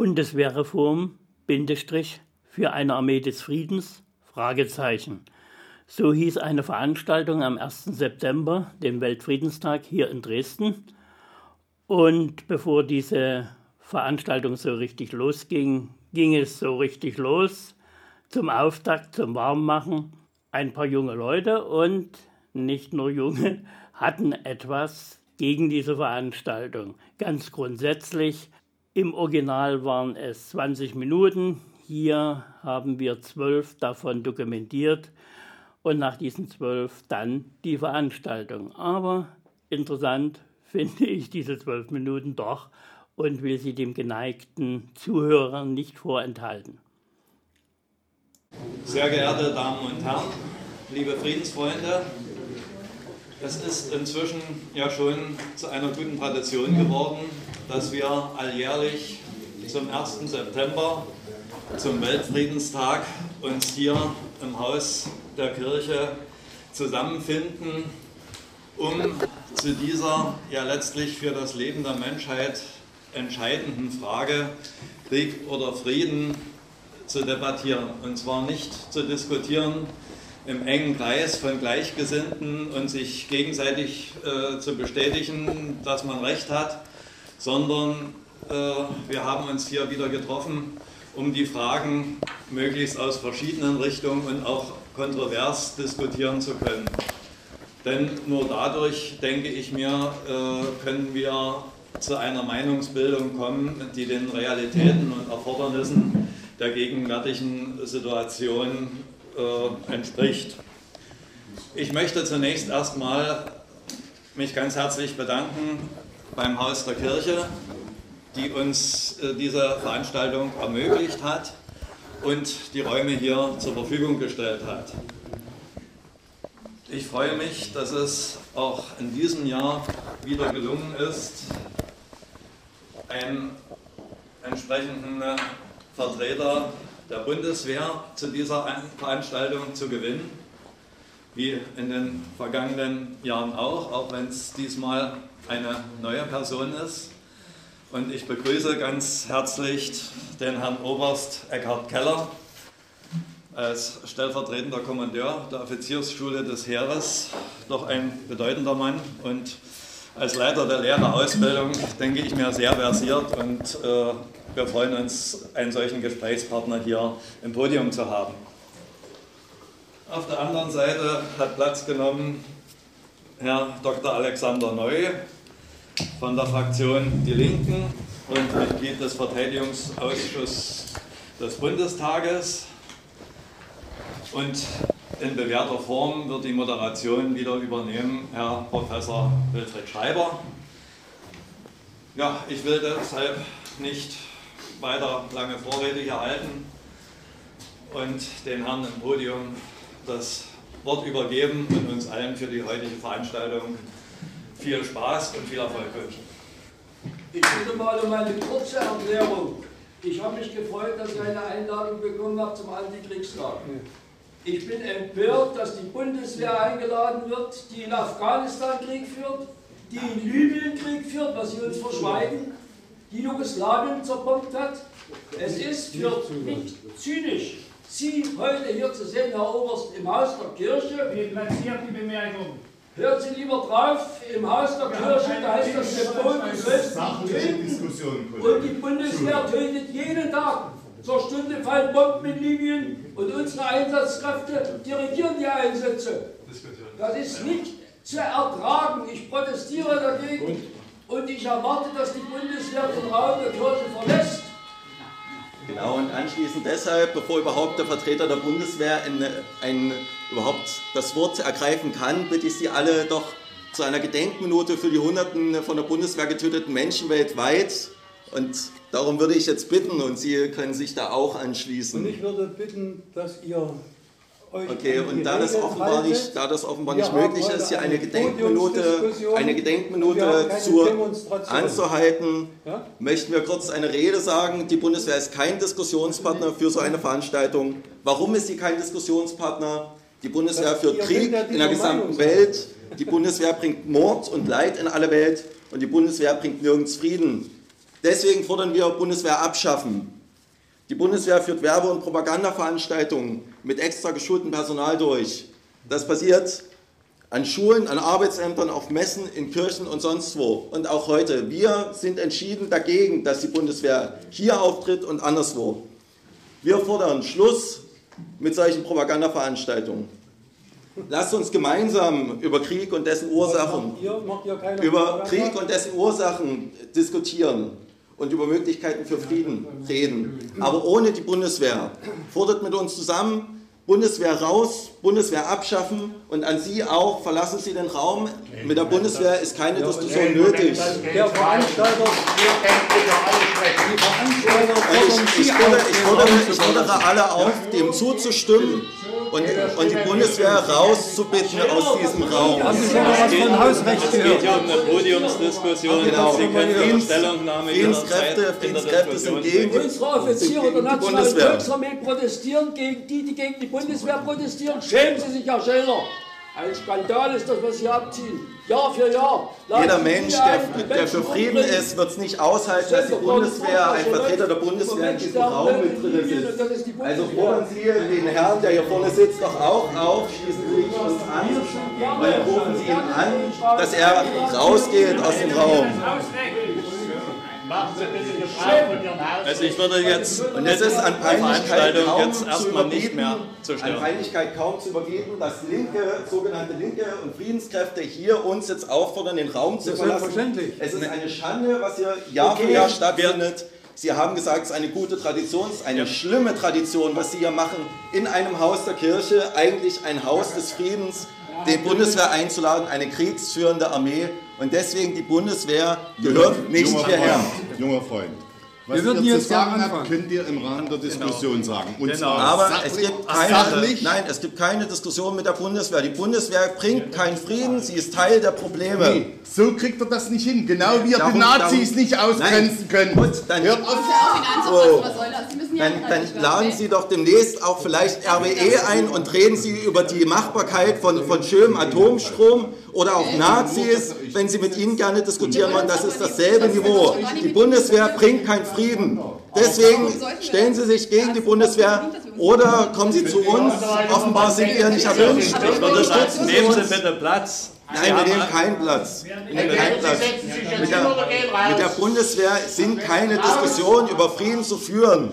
Bundeswehrreform, Bindestrich, für eine Armee des Friedens, Fragezeichen. So hieß eine Veranstaltung am 1. September, dem Weltfriedenstag hier in Dresden. Und bevor diese Veranstaltung so richtig losging, ging es so richtig los zum Auftakt, zum Warmmachen. Ein paar junge Leute und nicht nur junge hatten etwas gegen diese Veranstaltung. Ganz grundsätzlich, im Original waren es 20 Minuten, hier haben wir zwölf davon dokumentiert und nach diesen zwölf dann die Veranstaltung. Aber interessant finde ich diese zwölf Minuten doch und will sie dem geneigten Zuhörer nicht vorenthalten. Sehr geehrte Damen und Herren, liebe Friedensfreunde, es ist inzwischen ja schon zu einer guten Tradition geworden, dass wir alljährlich zum 1. September, zum Weltfriedenstag, uns hier im Haus der Kirche zusammenfinden, um zu dieser ja letztlich für das Leben der Menschheit entscheidenden Frage Krieg oder Frieden zu debattieren. Und zwar nicht zu diskutieren im engen Kreis von Gleichgesinnten und sich gegenseitig äh, zu bestätigen, dass man recht hat, sondern äh, wir haben uns hier wieder getroffen, um die Fragen möglichst aus verschiedenen Richtungen und auch kontrovers diskutieren zu können. Denn nur dadurch, denke ich mir, äh, können wir zu einer Meinungsbildung kommen, die den Realitäten und Erfordernissen der gegenwärtigen Situation äh, entspricht. Ich möchte zunächst erstmal mich ganz herzlich bedanken beim Haus der Kirche, die uns äh, diese Veranstaltung ermöglicht hat und die Räume hier zur Verfügung gestellt hat. Ich freue mich, dass es auch in diesem Jahr wieder gelungen ist, einen entsprechenden Vertreter der Bundeswehr zu dieser Veranstaltung zu gewinnen, wie in den vergangenen Jahren auch, auch wenn es diesmal eine neue Person ist. Und ich begrüße ganz herzlich den Herrn Oberst Eckhard Keller als stellvertretender Kommandeur der Offiziersschule des Heeres, doch ein bedeutender Mann und als Leiter der Lehrerausbildung denke ich mir sehr versiert und äh, wir freuen uns, einen solchen Gesprächspartner hier im Podium zu haben. Auf der anderen Seite hat Platz genommen Herr Dr. Alexander Neu von der Fraktion Die Linken und Mitglied des Verteidigungsausschusses des Bundestages. Und in bewährter Form wird die Moderation wieder übernehmen Herr Professor Wilfried Schreiber. Ja, ich will deshalb nicht weiter lange Vorrede hier halten und den Herrn im Podium das Wort übergeben und uns allen für die heutige Veranstaltung viel Spaß und viel Erfolg wünschen. Ich bitte mal um eine kurze Erklärung. Ich habe mich gefreut, dass ich eine Einladung bekommen habe zum Antikriegstag. Ich bin empört, dass die Bundeswehr eingeladen wird, die in Afghanistan Krieg führt, die in Libyen Krieg führt, was sie uns verschweigen die Jugoslawien zerbombt hat. Es ist für mich zynisch, Sie heute hier zu sehen, Herr Oberst, im Haus der Kirche. Wie platziert die Bemerkung? Hören Sie lieber drauf, im Haus der Kirche, da heißt das Symbol, sollst töten. Und die Bundeswehr tötet jeden Tag. Zur Stunde fallen Bomben in Libyen und unsere Einsatzkräfte dirigieren die Einsätze. Das ist nicht zu ertragen. Ich protestiere dagegen. Und ich erwarte, dass die Bundeswehr den Raum der Kirche verlässt. Genau, und anschließend deshalb, bevor überhaupt der Vertreter der Bundeswehr ein, ein, überhaupt das Wort ergreifen kann, bitte ich Sie alle doch zu einer Gedenkminute für die Hunderten von der Bundeswehr getöteten Menschen weltweit. Und darum würde ich jetzt bitten, und Sie können sich da auch anschließen. Und ich würde bitten, dass ihr Okay, und da das offenbar nicht, da das offenbar nicht möglich ist, hier eine Gedenkminute, eine Gedenkminute zu, anzuhalten, ja? möchten wir kurz eine Rede sagen. Die Bundeswehr ist kein Diskussionspartner für so eine Veranstaltung. Warum ist sie kein Diskussionspartner? Die Bundeswehr führt Krieg in der gesamten Welt. Die Bundeswehr bringt Mord und Leid in alle Welt und die Bundeswehr bringt nirgends Frieden. Deswegen fordern wir Bundeswehr abschaffen. Die Bundeswehr führt Werbe- und Propagandaveranstaltungen mit extra geschultem Personal durch. Das passiert an Schulen, an Arbeitsämtern, auf Messen, in Kirchen und sonst wo. Und auch heute. Wir sind entschieden dagegen, dass die Bundeswehr hier auftritt und anderswo. Wir fordern Schluss mit solchen Propagandaveranstaltungen. Lasst uns gemeinsam über Krieg und dessen Ursachen, Ihr macht keine über. Krieg und dessen Ursachen diskutieren und über Möglichkeiten für Frieden reden. Aber ohne die Bundeswehr. Fordert mit uns zusammen, Bundeswehr raus, Bundeswehr abschaffen und an Sie auch, verlassen Sie den Raum. Mit der Bundeswehr ist keine Diskussion nötig. Der Veranstalter, ich, ich, fordere alle auf, dem zuzustimmen und, und die Bundeswehr rauszubitten aus diesem Raum. Haben Sie schon mal was von Hausrecht Es geht gehört? hier um eine Podiumsdiskussion. Genau. Sie können Ihre Stellungnahme Friedenskräfte, Friedenskräfte sind gegen. Unsere Offiziere der Nationalen. Volksarmee protestieren gegen die, die gegen die Bundeswehr protestieren. Schämen Sie sich, Herr Schellner. Ein Skandal ist das, was Sie abziehen. Jahr für Jahr. Laden Jeder Mensch, der, der für Frieden ist, wird es nicht aushalten, dass die Bundeswehr, ein Vertreter der Bundeswehr in diesem Raum mit drin sitzt. Also fordern Sie den Herrn, der hier vorne sitzt, doch auch auf, schließen Sie sich uns an und rufen Sie ihn an, dass er rausgeht aus dem Raum. Machen Sie bitte Gebrauch von Ihrem Haus. Also ich würde jetzt Und es ist an die Peinlichkeit Veranstaltung kaum jetzt zu erstmal nicht mehr zu an stören. Peinlichkeit kaum zu überbieten, dass linke, sogenannte Linke und Friedenskräfte hier uns jetzt auffordern, den Raum zu Das verlassen. selbstverständlich. Es ist eine Schande, was hier Jahr für Jahr stattfindet. Sie haben gesagt, es ist eine gute Tradition, es ist eine schlimme Tradition, was Sie hier machen, in einem Haus der Kirche, eigentlich ein Haus des Friedens, die Bundeswehr einzuladen, eine kriegsführende Armee. Und deswegen die Bundeswehr gehört nicht junger hierher. Freund, junger Freund. Was Wir würden ihr jetzt zu sagen habt, könnt ihr im Rahmen der Diskussion sagen. Und Genau. zwar Aber es gibt keine, nein, es gibt keine Diskussion mit der Bundeswehr. Die Bundeswehr bringt keinen Frieden, sie ist Teil der Probleme. Nee, so kriegt er das nicht hin. Genau wie ihr Darum- die Nazis darum- nicht ausgrenzen Nein. könnt. Gut, dann- Hört auf. ja auch Finanzamt, Oh. Dann, dann laden Sie doch demnächst auch vielleicht RWE ein und reden Sie über die Machbarkeit von, von schönem Atomstrom oder auch Nazis, wenn Sie mit ihnen gerne diskutieren wollen. Das ist dasselbe Niveau. Die Bundeswehr bringt keinen Frieden. Deswegen stellen Sie sich gegen die Bundeswehr oder kommen Sie zu uns. Offenbar sind wir nicht erwünscht. Unterstützen Sie Nehmen Sie uns. bitte Platz. Nein, wir nehmen keinen Platz. Wir nehmen keinen Platz. Mit der, mit der. Bundeswehr sind keine Diskussionen über Frieden zu führen.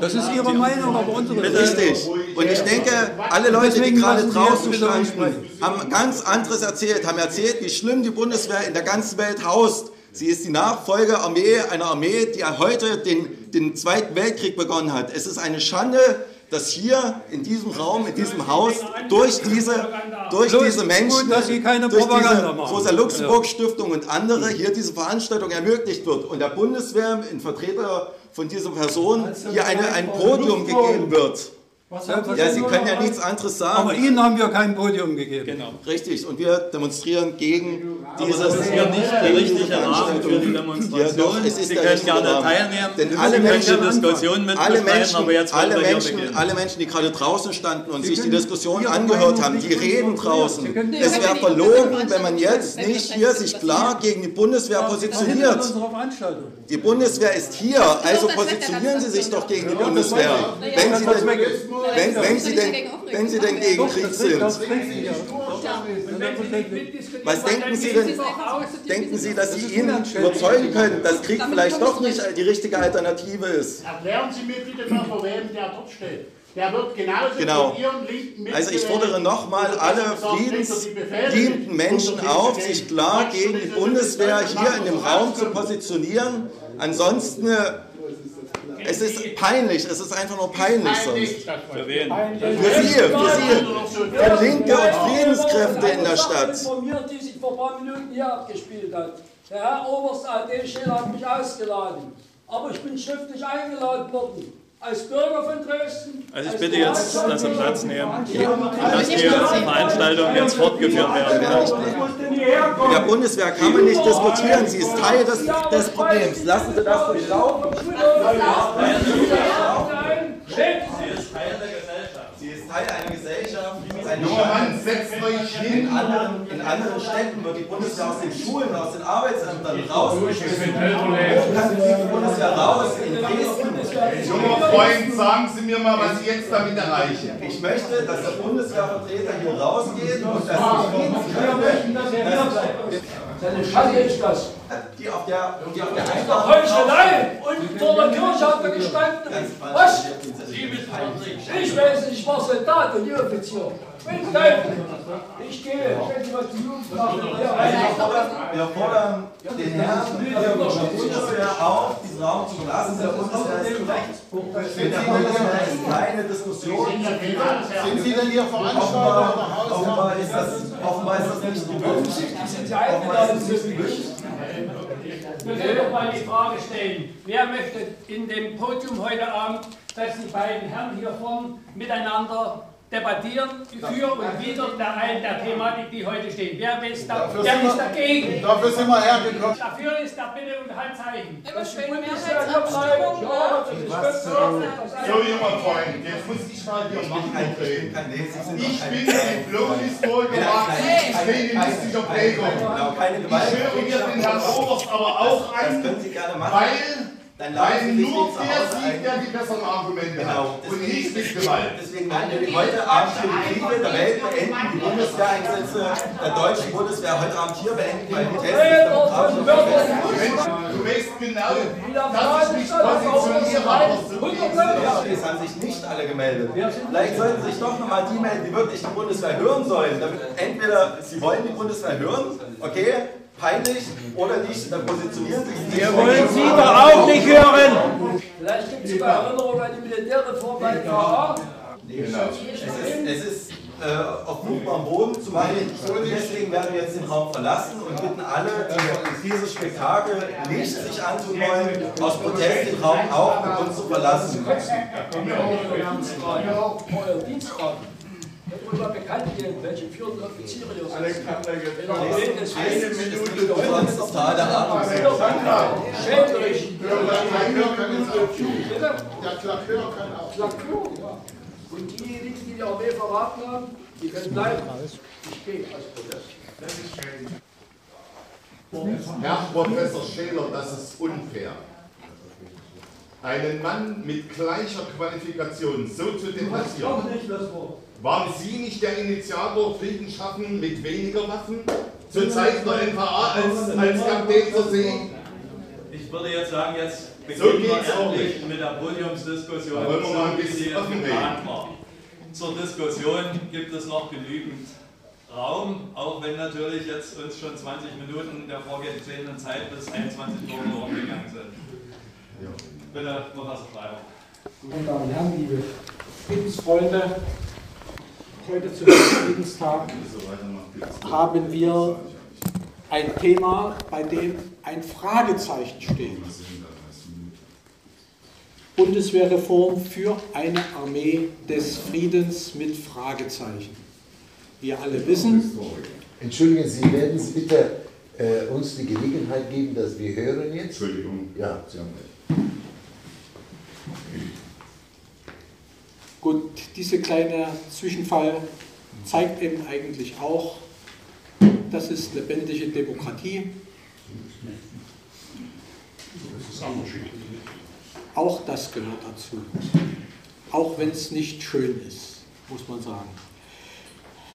Das ist Ihre Meinung, aber unsere Richtig. Und ich denke, alle Leute, die gerade draußen standen, haben ganz anderes erzählt, haben erzählt, wie schlimm die Bundeswehr in der ganzen Welt haust. Sie ist die Nachfolgearmee einer Armee, die heute den, den Zweiten Weltkrieg begonnen hat. Es ist eine Schande, dass hier in diesem Raum, in diesem Haus, durch diese, durch diese Menschen, durch Propaganda diese. Rosa-Luxemburg-Stiftung und andere hier diese Veranstaltung ermöglicht wird und der Bundeswehr in Vertreter von dieser Person hier eine, ein Podium gegeben wird. Ja, Sie können ja nichts anderes Aber sagen. Ihnen haben wir kein Podium gegeben. Genau. Richtig, und wir demonstrieren gegen Aber dieses... das ist hier nicht der richtige Rahmen für die Ja, Demonstration. doch, es ist Sie der können gerne Rahmen. teilnehmen. Denn Sie alle können Menschen- die Diskussion mit Alle Menschen, aber jetzt wollen alle, Menschen, alle Menschen, die gerade draußen standen und sich die können Diskussion angehört haben, die reden draußen. Sie können- Es wäre Sie können verlogen, wenn man jetzt nicht hier sich klar gegen die Bundeswehr positioniert. Die Bundeswehr ist hier, also positionieren Sie sich doch gegen die Bundeswehr. Wenn Sie denn, wenn, wenn Sie denn, wenn Sie denn gegen Krieg sind. Was denken Sie denn? Denken Sie, dass Sie ihn überzeugen können, dass Krieg vielleicht doch nicht die richtige Alternative ist? Erklären Sie mir bitte mal, vor wem der dort steht. Der wird genauso Genau. von Ihren Linken Also ich fordere nochmal alle friedensliebenden Menschen auf, sich klar gegen die Bundeswehr hier in dem Raum zu positionieren. Ansonsten, es ist peinlich, es ist einfach nur peinlich sonst. Für wen? Für Sie, für Sie, für Linke und Friedenskräfte in der Stadt. informiert, die sich vor ein paar Minuten hier abgespielt hat. Der Herr Oberst AD Schiller hat mich ausgeladen. Aber ich bin schriftlich eingeladen worden. Als Bürger von Dresden. Also ich bitte jetzt, dass Sie Platz nehmen und dass die Veranstaltung jetzt fortgeführt werden kann. Mit der Bundeswehr kann man nicht diskutieren, sie ist Teil des, des Problems. Lassen Sie das durchlaufen. Sie ist Teil der Gesellschaft. Sie ist Teil einer Gesellschaft. Eine Junger Mann, setzt euch hin. in anderen, in anderen Städten wird die Bundeswehr aus den Schulen, aus den Arbeitsämtern rausgeschmissen. Wo kann die Bundeswehr raus? In Dresden. Junger Freund, sagen Sie mir mal, was Sie jetzt damit erreichen. Ich möchte, dass der Bundeswehrvertreter hier rausgeht und dass Friedenskräfte, Seine Schande ist das. die auf der, die auf der Doch Einladung Heuchelei! Und vor der Kirche hat er gestanden. Was? Ich weiß nicht, ich war Soldat und Offizier. Mit Teufel. Ich gehe. Ich nicht, was die Jugend machen. Wir fordern, wir fordern den Herrn der Bundeswehr auf, diesen Raum zu verlassen. Der Bundeswehr ist korrekt. Der Bundeswehr ist keine Diskussion. Sind Sie denn hier Veranstalter oder Offenbar, offenbar, ist das, offenbar ist das nicht gewünscht. sind Sie eingeladen zu Wir können doch mal die Frage stellen, wer möchte in dem Podium heute Abend, dass die beiden Herren hier vorn miteinander debattieren für und wider der, der Thematik, die heute steht. Wer, ist, da, Dafür wer ist dagegen? Dafür sind wir hergekommen. Dafür ist da bitte und Handzeichen. Das ist Bundeswehr Ja, das ist ganz So, junger Freund, jetzt muss ich mal hier machen Ich bin Diplom-Historiker stalinistischer Prägung. Genau, Ich höre mir den Herrn Oberst aber auch an, weil, Dann sich nur der ein. der die besseren Argumente Genau, hat und nicht mit Gewalt. Deswegen werden wir heute Abend hier die Kriege der Welt beenden, die Bundeswehreinsätze der deutschen Bundeswehr heute Abend hier beenden, weil die Tests du weißt genau, dass ich mich positioniere, aber so geht's nicht. Ja, es haben sich nicht alle gemeldet. Vielleicht sollten sich doch nochmal die melden, die wirklich die Bundeswehr hören sollen. Damit entweder sie wollen die Bundeswehr hören, okay, peinlich, oder nicht, dann positionieren sie sich. Wir wollen Sie doch auch nicht hören! Vielleicht gibt es sogar Erinnerungen an die Militärreform bei KA. Genau. Es ist, es ist äh, auf fruchtbarem Boden zu machen. Deswegen werden wir jetzt den Raum verlassen und bitten alle, die dieses Spektakel nicht sich antun wollen, aus Protest den Raum auch mit uns zu verlassen. Euer Dienstgrad. Wird mal bekannt geben, welche führenden Offiziere hier sind. Eine Minute umsonst das Tal der Atmung. Schämt euch. Klakör kann jetzt auch. Der Klakör kann auch. Ja. Und diejenigen, die die Armee verraten haben, die können bleiben. Ich gehe als Protest. Herr Professor Scheler, das ist unfair. Einen Mann mit gleicher Qualifikation so zu debattieren. Mach nicht das Wort. Waren Sie nicht der Initiator Frieden schaffen mit weniger Waffen? Zur Zeit der NVA als, als Kapitän zur See? Ich würde jetzt sagen, jetzt So beginnen wir geht's auch endlich nicht. mit der Podiumsdiskussion, Da wollen wir mal ein so bisschen offen geplant war. Zur Diskussion gibt es noch genügend Raum, auch wenn natürlich jetzt uns schon 20 Minuten der vorgesehenen Zeit bis 21 Uhr verloren gegangen sind. Bitte, Professor Schreiber. Meine Damen und Herren, liebe Friedensfreunde, heute zum Friedенstag haben wir ein Thema, bei dem ein Fragezeichen steht. Bundeswehrreform für eine Armee des Friedens mit Fragezeichen. Wir alle wissen, Entschuldigen Sie, werden Sie bitte äh, uns die Gelegenheit geben, dass wir hören jetzt? Entschuldigung. Ja, Sie haben recht. Gut, dieser kleine Zwischenfall zeigt eben eigentlich auch, das ist lebendige Demokratie. Auch das gehört dazu. Auch wenn es nicht schön ist, muss man sagen.